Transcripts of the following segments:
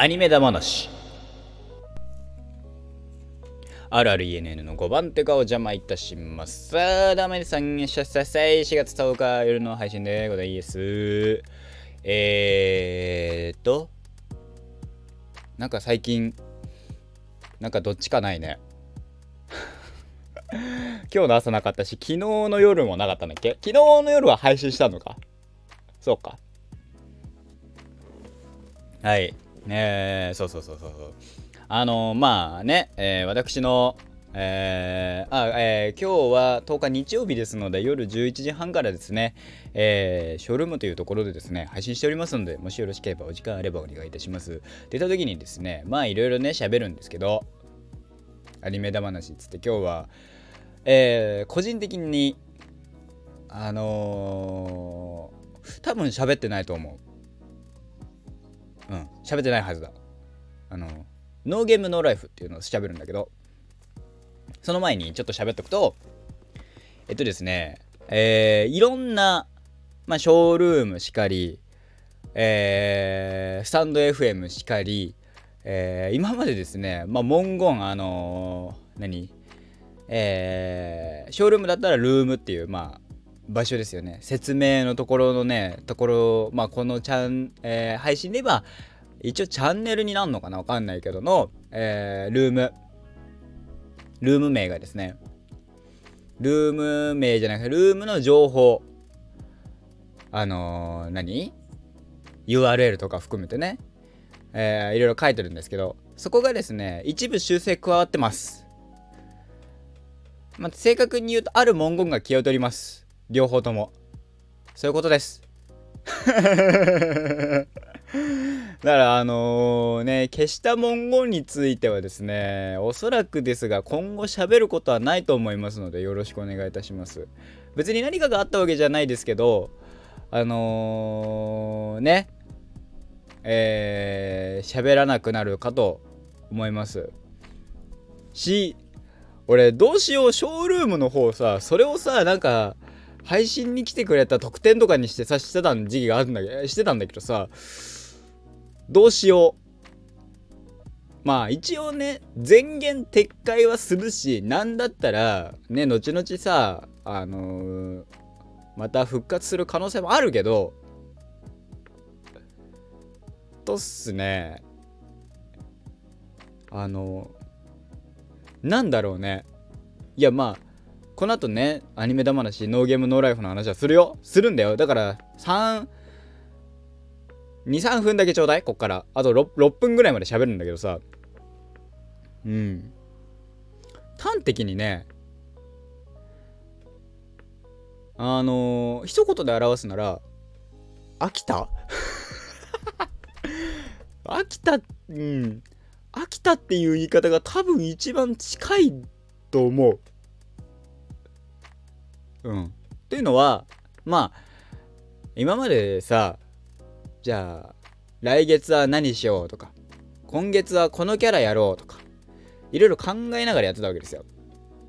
アニメだ話あるある ENN の5番手がお邪魔いたします。さあダメでさんしゃささい4月10日夜の配信でございます。えーとなんか最近なんかどっちかないね。今日の朝なかったし昨日の夜もなかったんだっけ？昨日の夜は配信したのか？そうか。はい。ねそうそうそうそうそう。あのー、まあね、えー、私のえー、あえー、今日は10日日曜日ですので夜11時半からですね、えー、ショールームというところでですね配信しておりますのでもしよろしければお時間あればお願いいたします。出た時にですねまあいろいろね喋るんですけどアニメだ話っつって今日はえー、個人的にあのー、多分喋ってないと思う。うん。喋ってないはずだ。あのノーゲームノーライフっていうのを喋るんだけどその前にちょっと喋っとくとえっとですねえー、いろんな、まあ、ショールームしかり、えー、スタンド FM しかり、えー、今までですね、まあ、文言あのー、何？えー、ショールームだったらルームっていう、まあ、場所ですよね。説明のところのね、ところ、まあ、このチャン、えー、配信で言えば、一応チャンネルになるのかなわかんないけどの、えー、ルーム。ルーム名がですね、ルーム名じゃなくて、ルームの情報。あのー、何 ?URL とか含めてね、えー、いろいろ書いてるんですけど、そこがですね、一部修正加わってます。まあ、正確に言うと、ある文言が消え取ります。両方とも。そういうことです。だからあの、ね消した文言についてはですねおそらくですが今後喋ることはないと思いますのでよろしくお願いいたします別に何かがあったわけじゃないですけどあのー、ねえー、喋らなくなるかと思いますし俺どうしようショールームの方さそれをさなんか配信に来てくれた特典とかにしてさしてた時期があるんだけどしてたんだけどさどうしよう。まあ一応ね前言撤回はするしなんだったらね後々さあのー、また復活する可能性もあるけどとっすね。あのなんだろうね。いやまあこの後ねアニメだ話ノーゲームノーライフの話はするよ。するんだよ。だから3 23分だけちょうだい。こっから。あと 6, 6分ぐらいまで喋るんだけどさ。うん。端的にねあのー、一言で表すなら飽きた？飽きたうん。飽きたっていう言い方が多分一番近いと思う。うん。っていうのはまあ今までさじゃあ来月は何しようとか今月はこのキャラやろうとかいろいろ考えながらやってたわけですよ。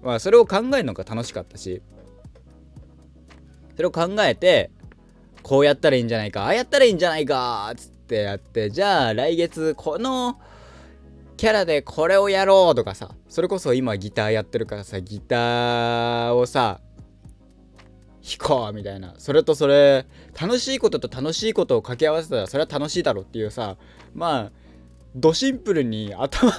まあそれを考えるのが楽しかったしそれを考えてこうやったらいいんじゃないかああやったらいいんじゃないかっつってやってじゃあ来月このキャラでこれをやろうとかさそれこそ今ギターやってるからさギターをさ弾こうみたいな。それとそれ楽しいことと楽しいことを掛け合わせたらそれは楽しいだろうっていうさまあドシンプルに頭の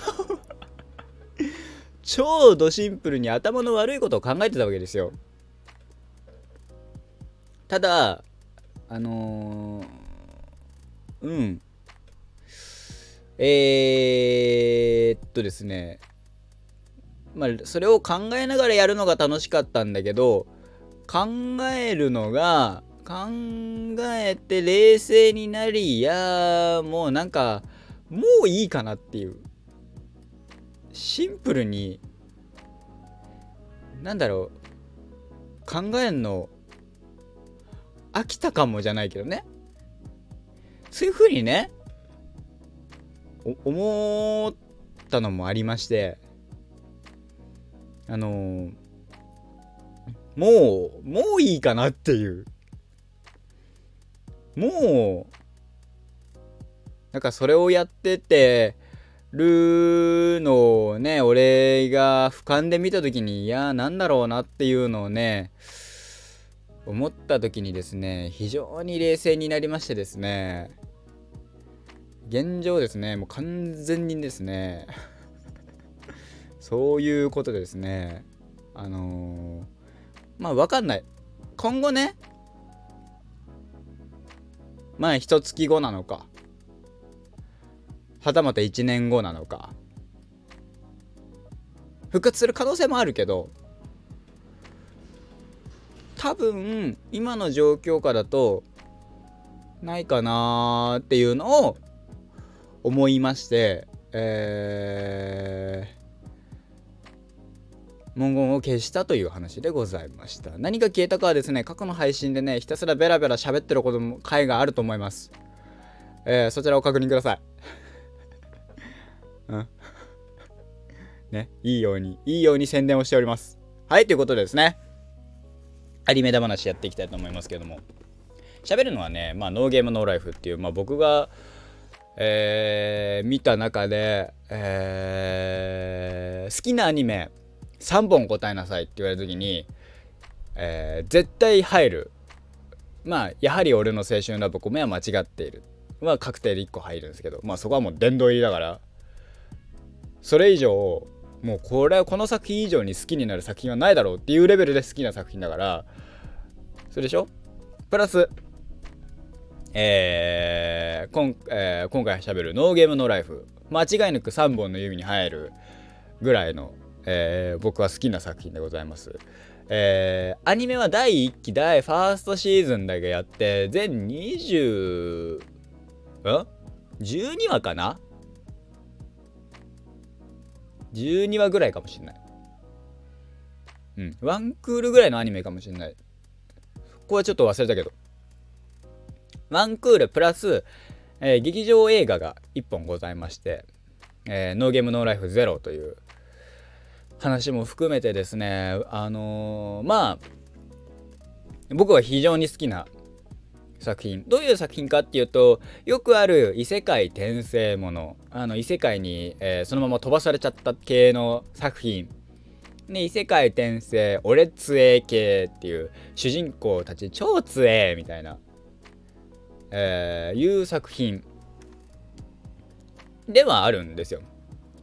超ドシンプルに頭の悪いことを考えてたわけですよ。ただあのー、うん。えー、っとですね。まあそれを考えながらやるのが楽しかったんだけど考えるのが考えて冷静になりいやもうなんかもういいかなっていう。シンプルになんだろう考えんの飽きたかもじゃないけどね。そういう風にね思ったのもありましてあのー、もうもういいかなっていう。もうなんかそれをやっててるのをね俺が俯瞰で見た時にいやなんだろうなっていうのをね思った時にですね非常に冷静になりましてですね現状ですねもう完全にですねそういうことでですねあのー、まあ分かんない。今後ねまあ一月後なのか。はたまた1年後なのか。復活する可能性もあるけど多分今の状況下だとないかなっていうのを思いましてえー、文言を消したという話でございました。何が消えたかはですね過去の配信でねひたすらベラベラ喋ってることも回があると思います。えー、そちらを確認ください。うん。ねいいようにいいように宣伝をしております。はいということでですね。アニメだ話やっていきたいと思いますけども。喋るのはね、まあ、ノーゲームノーライフっていう、まあ、僕が、えー、見た中で、えー、好きなアニメ3本答えなさいって言われた時に、えー、絶対入る。まあやはり俺の青春ラブコメは間違っている。は確定で1個入るんですけどまあそこはもう殿堂入りだから。それ以上もうこれはこの作品以上に好きになる作品はないだろうっていうレベルで好きな作品だからそれでしょ？プラスえー、今えー、今回しゃべる「ノーゲームノーライフ」間違いなく3本の指に入るぐらいの、えー、僕は好きな作品でございます。えー、アニメは第1期第ファーストシーズンだけやって全20ん ?12 話かな？12話ぐらいかもしんない。うん。ワンクールぐらいのアニメかもしんない。ここはちょっと忘れたけど。ワンクールプラス、えー、劇場映画が1本ございまして、えー、ノーゲームノーライフゼロという話も含めてですね、あのー、まあ、僕は非常に好きな作品。どういう作品かっていうとよくある異世界転生もの。あの異世界に、えー、そのまま飛ばされちゃった系の作品。で異世界転生俺つえ系っていう主人公たち超つえみたいな、えー、いう作品。ではあるんですよ。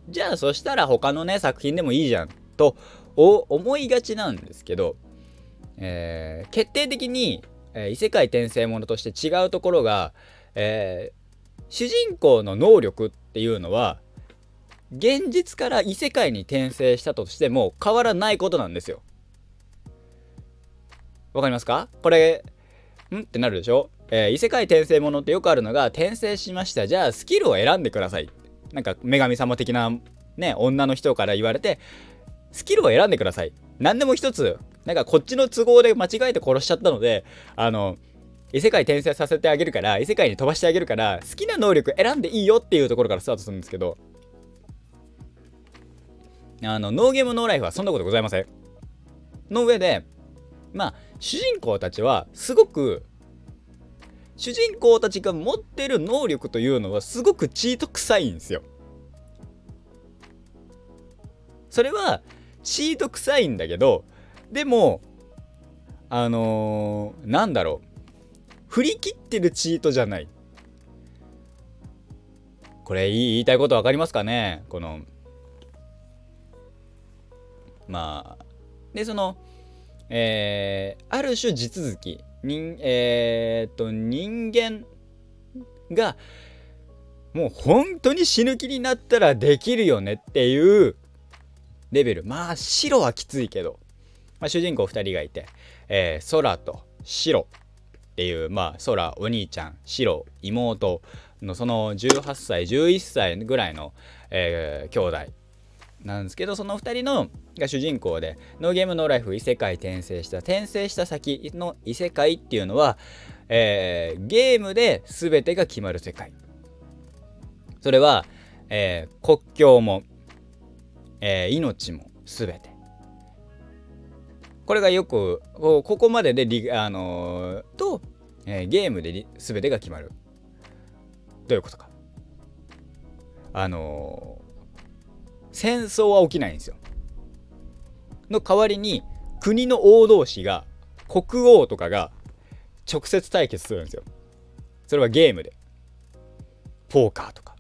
じゃあそしたら他のね作品でもいいじゃんと思いがちなんですけど、えー、決定的にえー、異世界転生ものとして違うところが、えー、主人公の能力っていうのは現実から異世界に転生したとしても変わらないことなんですよ。わかりますか？これん？ってなるでしょ、えー、異世界転生ものってよくあるのが転生しました。じゃあスキルを選んでください。なんか女神様的なね女の人から言われてスキルを選んでください何でも一つなんかこっちの都合で間違えて殺しちゃったので、あの、異世界転生させてあげるから、異世界に飛ばしてあげるから、好きな能力選んでいいよっていうところからスタートするんですけど、あの、ノーゲームノーライフはそんなことございません。の上で、まあ、主人公たちはすごく、主人公たちが持ってる能力というのはすごくチート臭いんですよ。それは、チート臭いんだけど、でも、あのー、なんだろう。振り切ってるチートじゃない。これ言いたいこと分かりますかね？この、まあ、で、その、えー、ある種地続き。人、えー、っと、人間が、もう本当に死ぬ気になったらできるよねっていうレベル。まあ、白はきついけど。まあ、主人公2人がいて、えー、空と白っていう、まあ、空お兄ちゃん白妹のその18歳11歳ぐらいの、えー、兄弟なんですけどその2人のが主人公でノーゲームノーライフ異世界転生した転生した先の異世界っていうのは、えー、ゲームで全てが決まる世界。それは、えー、国境も、えー、命も全て。これがよくここまででリ、あのー、と、えー、ゲームで全てが決まる。どういうことか。あの戦争は起きないんですよ。の代わりに国の王同士が国王とかが直接対決するんですよ。それはゲームで。ポーカーとか。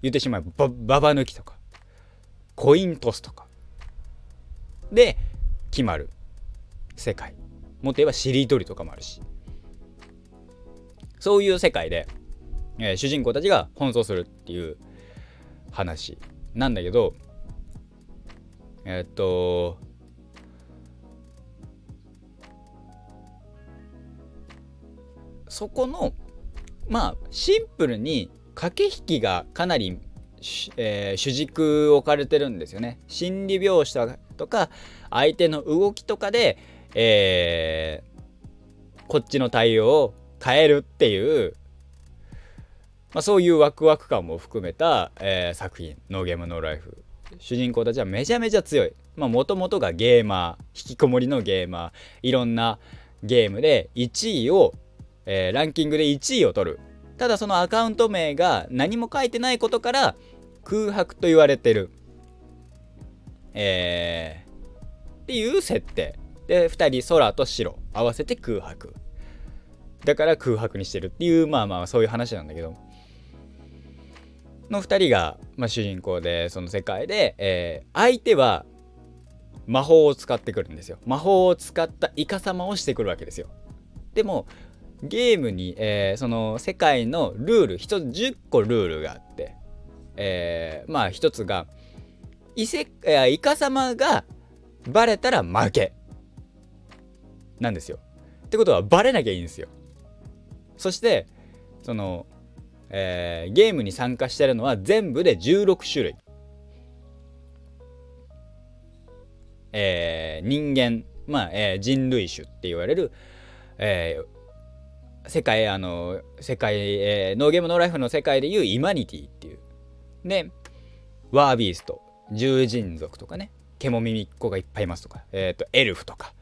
言ってしまえばババ抜きとか。コイントスとか。で決まる世界。もっと言えばしりとりとかもあるし。そういう世界で、えー、主人公たちが奔走するっていう話なんだけど、え、っと、そこの、まあ、シンプルに駆け引きがかなり、えー、主軸置かれてるんですよね。心理描写とか、相手の動きとかで、えー、こっちの対応を変えるっていう、まあ、そういうワクワク感も含めた、えー、作品「ノーゲームノーライフ」主人公たちはめちゃめちゃ強い。もともとがゲーマー引きこもりのゲーマー。いろんなゲームで1位を、えー、ランキングで1位を取る。ただそのアカウント名が何も書いてないことから空白と言われてる。えー、っていう設定。で2人空と白。合わせて空白。だから空白にしてるっていうまあまあそういう話なんだけど。の2人が、まあ、主人公でその世界で、えー、相手は魔法を使ってくるんですよ。魔法を使ったイカ様をしてくるわけですよ。でもゲームに、えー、その世界のルール1つ10個ルールがあって、えー、まあ1つがイセイカ様がバレたら負けなんですよ。ってことはバレなきゃいいんですよ。そしてそのえー、ゲームに参加してるのは全部で16種類。えー、人間、まあ、えー、人類種って言われる、えー、世界、あの、世界、えー、ノーゲームノーライフの世界でいうイマニティっていう。で、ワービースト、獣人族とかね、ケモミミっ子がいっぱいいますとか、えっ、ー、と、エルフとか、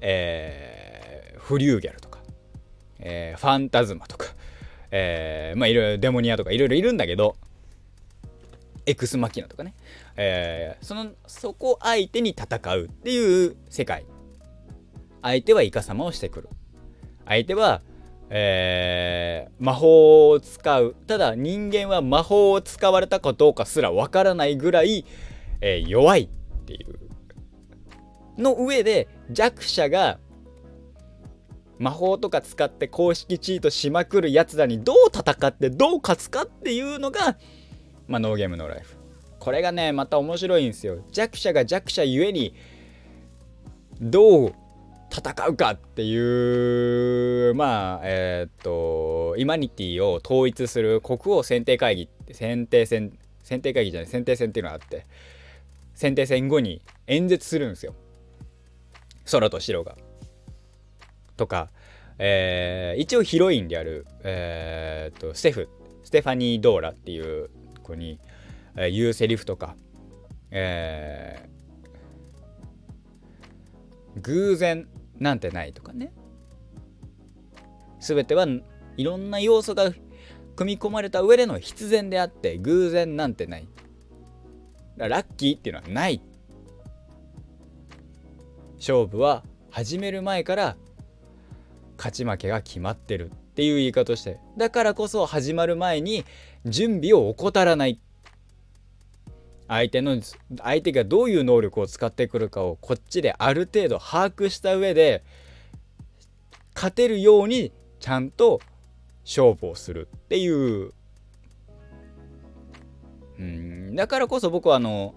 えー、フリューギャルとか、えー、ファンタズマとか、えー、まあいろいろデモニアとかいろいろいるんだけど、エクスマキナとかね、えー、その、そこ相手に戦うっていう世界。相手はイカ様をしてくる。相手は、えー、魔法を使う。ただ人間は魔法を使われたかどうかすらわからないぐらい、えー、弱いっていう。の上で弱者が魔法とか使って公式チートしまくるやつらにどう戦ってどう勝つかっていうのが、まあ、ノーゲームノーライフ。これがね、また面白いんですよ。弱者が弱者ゆえに、どう戦うかっていう、まあ、えー、っと、イマニティを統一する国王選定会議、選定戦、選定会議じゃない、選定戦っていうのがあって、選定戦後に演説するんですよ。空と白が。とか、えー、一応ヒロインである、えー、とステフステファニー・ドーラっていう子に、えー、言うセリフとか、えー、偶然なんてないとかね。全てはいろんな要素が組み込まれた上での必然であって偶然なんてない。ラッキーっていうのはない。勝負は始める前から勝ち負けが決まってるっていう言い方をしてだからこそ始まる前に準備を怠らない。相手の相手がどういう能力を使ってくるかをこっちである程度把握した上で勝てるようにちゃんと勝負をするっていう。うんだからこそ僕はあの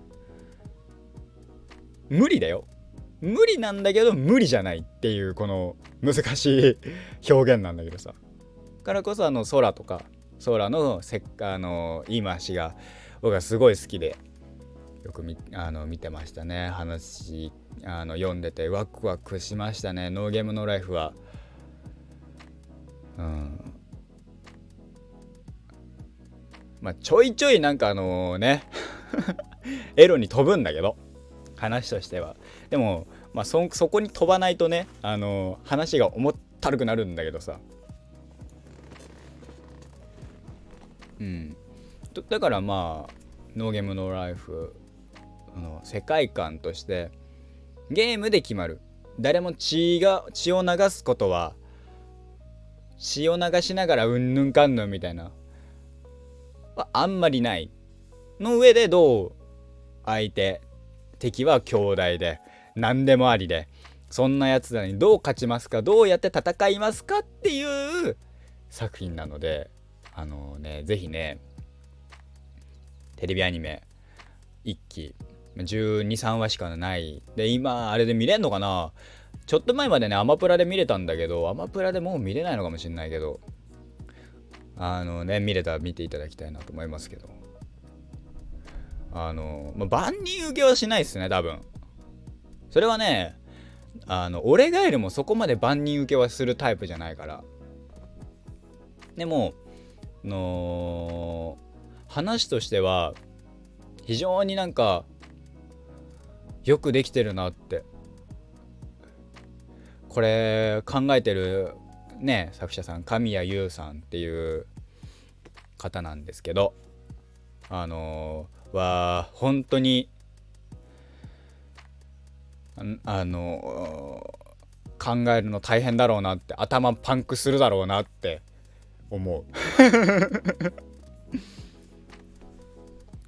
無理だよ。無理なんだけど無理じゃないっていうこの難しい 表現なんだけどさ。からこそあの空とか空のせっあの言い回しが僕はすごい好きでよくみあの見てましたね。話あの読んでてワクワクしましたね。ノーゲームノーライフは。うん。まあちょいちょいなんかあのね エロに飛ぶんだけど。話としては。でも、まあそ、そこに飛ばないとねあの話が重ったるくなるんだけどさ。うん。だからまあノーゲームノーライフの世界観としてゲームで決まる。誰も血が血を流すことは血を流しながらうんぬんかんぬんみたいな。はあんまりない。の上でどう相手敵は兄弟で何でもありでそんなやつらにどう勝ちますかどうやって戦いますかっていう作品なのであのね是非ねテレビアニメ1期123話しかない。で今あれで見れんのかな？ちょっと前までねアマプラで見れたんだけどアマプラでもう見れないのかもしんないけどあのね見れたら見ていただきたいなと思いますけど。あの、まあ、万人受けはしないっすね多分。それはねあの俺ガエルもそこまで万人受けはするタイプじゃないから。でもの話としては非常になんかよくできてるなって。これ考えてるね作者さん神谷優さんっていう方なんですけどあのー、は本当にあのー、考えるの大変だろうなって頭パンクするだろうなって思う。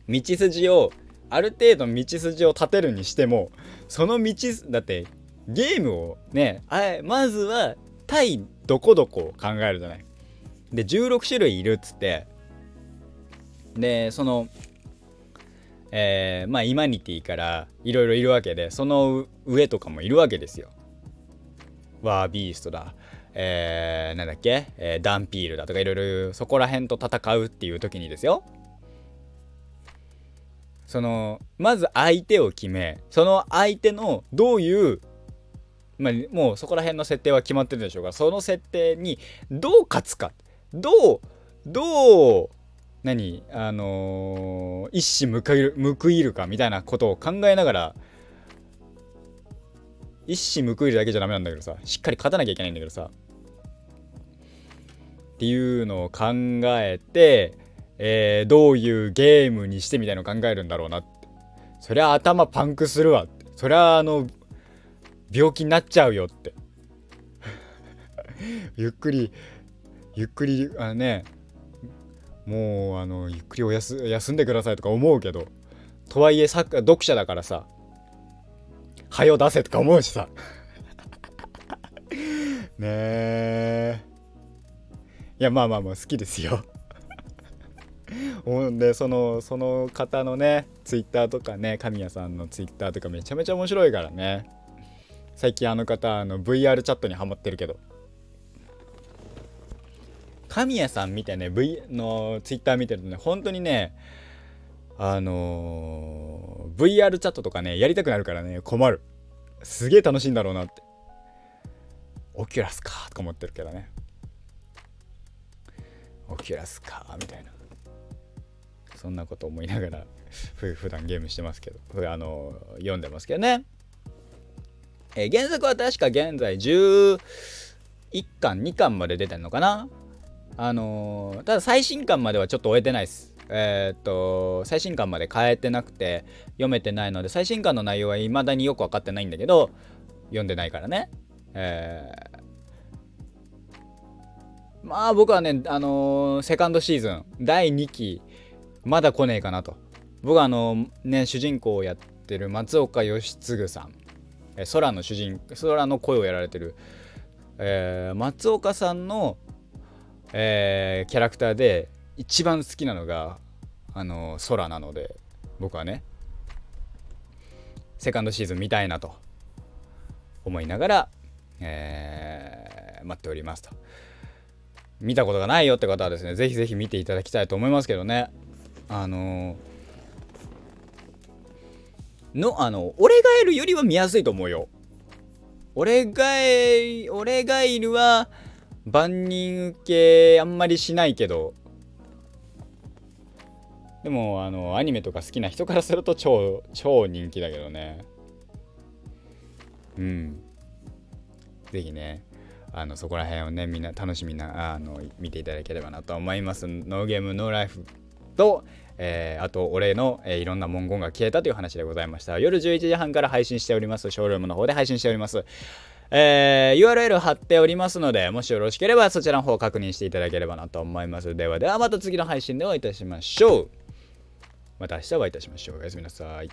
道筋をある程度道筋を立てるにしてもその道だってゲームをねあまずは対どこどこを考えるじゃない。で16種類いるっつって。でそのえー、まあイマニティからいろいろいるわけでその上とかもいるわけですよ。ワービーストだ。えー、なんだっけ、えー、ダンピールだとかいろいろそこら辺と戦うっていう時にですよ。そのまず相手を決めその相手のどういうまあ、もうそこら辺の設定は決まってるでしょうがその設定にどう勝つか。どうどう何？あのー、一矢報いる報いるかみたいなことを考えながら一矢報いるだけじゃダメなんだけどさしっかり勝たなきゃいけないんだけどさっていうのを考えて、えー、どういうゲームにしてみたいのを考えるんだろうなって。そりゃ頭パンクするわって。そりゃあの病気になっちゃうよって。ゆっくりゆっくりあのねもうあのゆっくりおやす休んでくださいとか思うけどとはいえ読者だからさはよ出せとか思うしさ。ねえ。いやまあまあまあ好きですよ。ほんでそのその方のねツイッターとかね神谷さんのツイッターとかめちゃめちゃ面白いからね。最近あの方あの VR チャットにハマってるけど。神谷さんみたいなね V のツイッター見てるとね本当にねあのー、VR チャットとかねやりたくなるからね困る。すげえ楽しいんだろうなって。オキュラスかとか思ってるけどね。オキュラスかみたいな。そんなこと思いながら普段ゲームしてますけどあの読んでますけどね。え、原作は確か現在11巻2巻まで出てんのかな？あのー、ただ最新巻まではちょっと終えてないです。えー、っと、最新巻まで変えてなくて読めてないので、最新巻の内容は未だによく分かってないんだけど、読んでないからね。えー、まあ僕はね、あのー、セカンドシーズン、第2期、まだ来ねえかなと。僕はあのね、主人公をやってる松岡義嗣さん、え空の主人、空の声をやられてる、えー、松岡さんのえー、キャラクターで一番好きなのがあの空なので僕はねセカンドシーズン見たいなと思いながら、えー、待っておりますと。見たことがないよって方はですねぜひぜひ見ていただきたいと思いますけどね。あのー、のあの俺がいるよりは見やすいと思うよ。俺がい俺がいるは万人受けあんまりしないけどでもあのアニメとか好きな人からすると超超人気だけどね。うん。是非ねあのそこら辺をねみんな楽しみなあの見ていただければなと思います。ノーゲームノーライフと、えー、あと俺の、えー、いろんな文言が消えたという話でございました。夜11時半から配信しております。ショールームの方で配信しております。えー、URL 貼っておりますので、もしよろしければそちらの方確認していただければなと思います。ではではまた次の配信でお会いいたしましょう。また明日お会いいたしましょう。おやすみなさい。